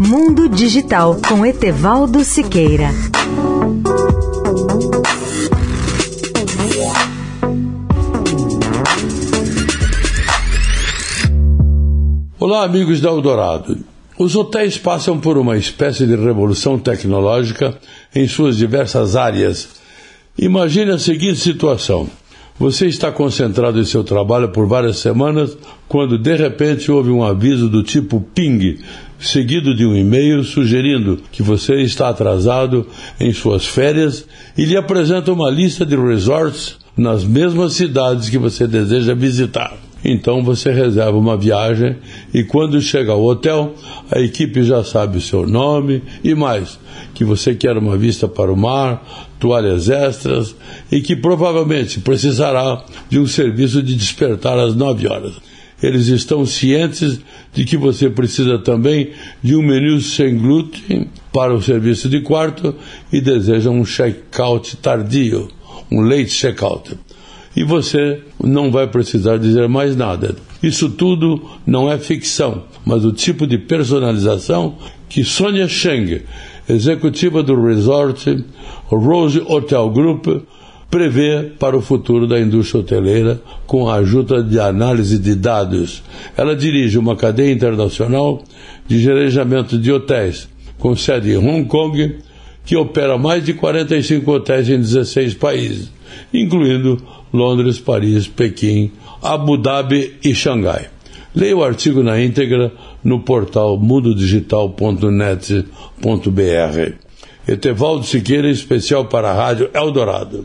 Mundo Digital com Etevaldo Siqueira. Olá, amigos da Eldorado. Os hotéis passam por uma espécie de revolução tecnológica em suas diversas áreas. Imagine a seguinte situação. Você está concentrado em seu trabalho por várias semanas quando de repente houve um aviso do tipo ping, seguido de um e-mail sugerindo que você está atrasado em suas férias e lhe apresenta uma lista de resorts nas mesmas cidades que você deseja visitar. Então você reserva uma viagem e quando chega ao hotel, a equipe já sabe o seu nome e mais, que você quer uma vista para o mar, toalhas extras e que provavelmente precisará de um serviço de despertar às 9 horas. Eles estão cientes de que você precisa também de um menu sem glúten para o serviço de quarto e desejam um check-out tardio, um late check-out e você não vai precisar dizer mais nada. Isso tudo não é ficção, mas o tipo de personalização que Sonia Cheng, executiva do resort Rose Hotel Group, prevê para o futuro da indústria hoteleira com a ajuda de análise de dados. Ela dirige uma cadeia internacional de gerenciamento de hotéis, com sede em Hong Kong, que opera mais de 45 hotéis em 16 países, incluindo Londres, Paris, Pequim, Abu Dhabi e Xangai. Leia o artigo na íntegra no portal mundodigital.net.br. Etevaldo Siqueira, especial para a Rádio Eldorado.